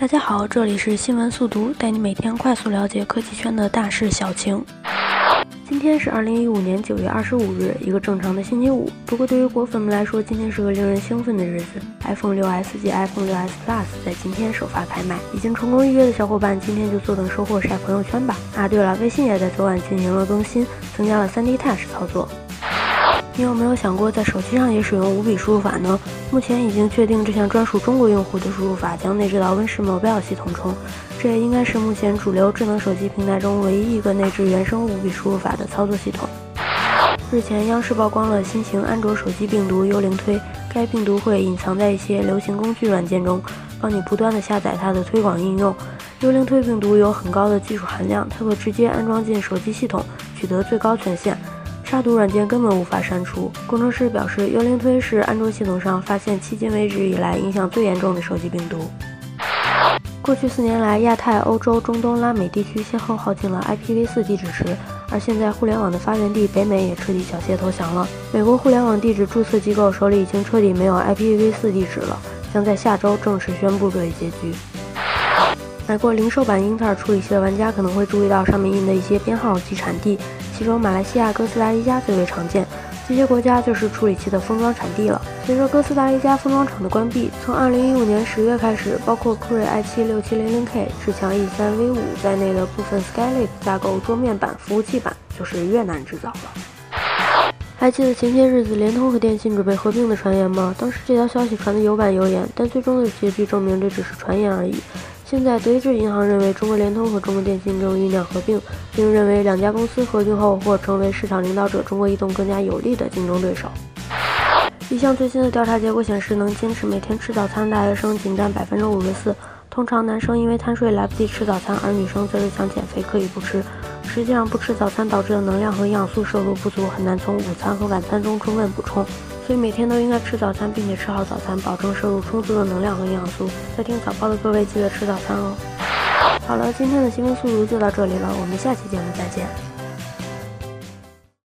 大家好，这里是新闻速读，带你每天快速了解科技圈的大事小情。今天是二零一五年九月二十五日，一个正常的星期五。不过对于果粉们来说，今天是个令人兴奋的日子。iPhone 六 S 及 iPhone 六 S Plus 在今天首发开卖，已经成功预约的小伙伴，今天就坐等收货晒朋友圈吧。啊，对了，微信也在昨晚进行了更新，增加了 3D Touch 操作。你有没有想过在手机上也使用五笔输入法呢？目前已经确定这项专属中国用户的输入法将内置到 Win 十 Mobile 系统中，这也应该是目前主流智能手机平台中唯一一个内置原生五笔输入法的操作系统。日前，央视曝光了新型安卓手机病毒幽灵推，该病毒会隐藏在一些流行工具软件中，帮你不断的下载它的推广应用。幽灵推病毒有很高的技术含量，它会直接安装进手机系统，取得最高权限。杀毒软件根本无法删除。工程师表示，幽灵推是安卓系统上发现迄今为止以来影响最严重的手机病毒。过去四年来，亚太、欧洲、中东、拉美地区先后耗尽了 IPv4 地址池，而现在互联网的发源地北美也彻底缴械投降了。美国互联网地址注册机构手里已经彻底没有 IPv4 地址了，将在下周正式宣布这一结局。买过零售版英特尔处理器的玩家可能会注意到上面印的一些编号及产地。其中，马来西亚哥斯达黎加最为常见，这些国家就是处理器的封装产地了。随着哥斯达黎加封装厂的关闭，从2015年10月开始，包括酷睿 i7-6700K、至强 E3V5 在内的部分 Skylake 架构桌面版、服务器版就是越南制造了。还记得前些日子联通和电信准备合并的传言吗？当时这条消息传得有板有眼，但最终的结局证明这只是传言而已。现在，德意志银行认为中国联通和中国电信正酝酿合并，并认为两家公司合并后或成为市场领导者中国移动更加有力的竞争对手。一项最新的调查结果显示，能坚持每天吃早餐的大学生仅占百分之五十四。通常，男生因为贪睡来不及吃早餐，而女生则是想减肥可以不吃。实际上，不吃早餐导致的能量和营养素摄入不足，很难从午餐和晚餐中充分补充。所以每天都应该吃早餐，并且吃好早餐，保证摄入充足的能量和营养素。在听早报的各位，记得吃早餐哦。好了，今天的新闻速读就到这里了，我们下期节目再见。